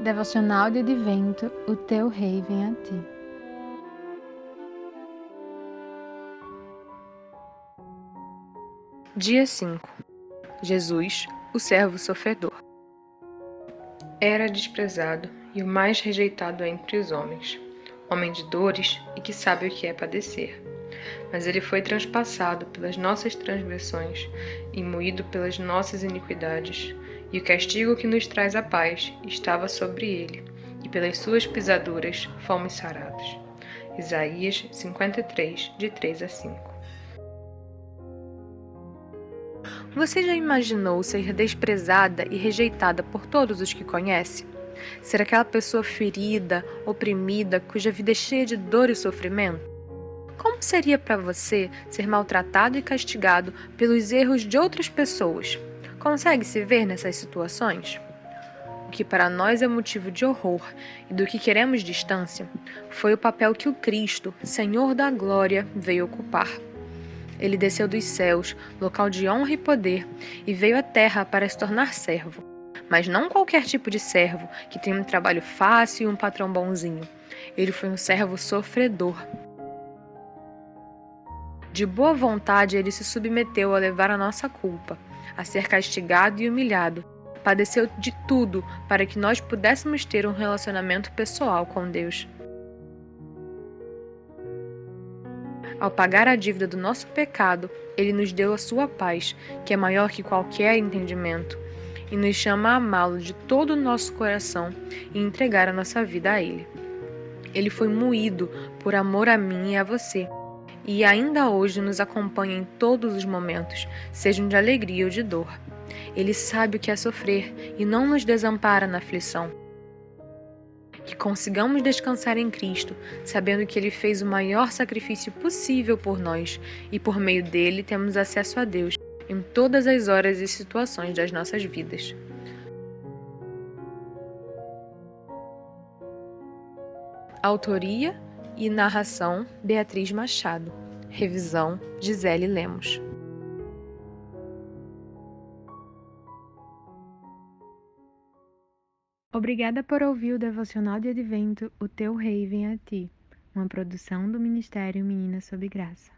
Devocional de Advento, o teu rei vem a ti. Dia 5. Jesus, o servo sofredor. Era desprezado e o mais rejeitado entre os homens, homem de dores e que sabe o que é padecer. Mas ele foi transpassado pelas nossas transgressões e moído pelas nossas iniquidades e o castigo que nos traz a paz estava sobre ele, e pelas suas pisaduras fomos sarados. Isaías 53, de 3 a 5. Você já imaginou ser desprezada e rejeitada por todos os que conhece? Ser aquela pessoa ferida, oprimida, cuja vida é cheia de dor e sofrimento? Seria para você ser maltratado e castigado pelos erros de outras pessoas? Consegue se ver nessas situações? O que para nós é motivo de horror e do que queremos distância foi o papel que o Cristo, Senhor da Glória, veio ocupar. Ele desceu dos céus, local de honra e poder, e veio à terra para se tornar servo. Mas não qualquer tipo de servo que tem um trabalho fácil e um patrão bonzinho. Ele foi um servo sofredor. De boa vontade, ele se submeteu a levar a nossa culpa a ser castigado e humilhado. Padeceu de tudo para que nós pudéssemos ter um relacionamento pessoal com Deus. Ao pagar a dívida do nosso pecado, ele nos deu a sua paz, que é maior que qualquer entendimento, e nos chama a amá-lo de todo o nosso coração e entregar a nossa vida a ele. Ele foi moído por amor a mim e a você e ainda hoje nos acompanha em todos os momentos, sejam de alegria ou de dor. Ele sabe o que é sofrer e não nos desampara na aflição. Que consigamos descansar em Cristo, sabendo que Ele fez o maior sacrifício possível por nós e por meio dele temos acesso a Deus em todas as horas e situações das nossas vidas. Autoria e narração Beatriz Machado. Revisão Gisele Lemos. Obrigada por ouvir o devocional de advento O Teu Rei Vem a Ti, uma produção do Ministério Menina Sob Graça.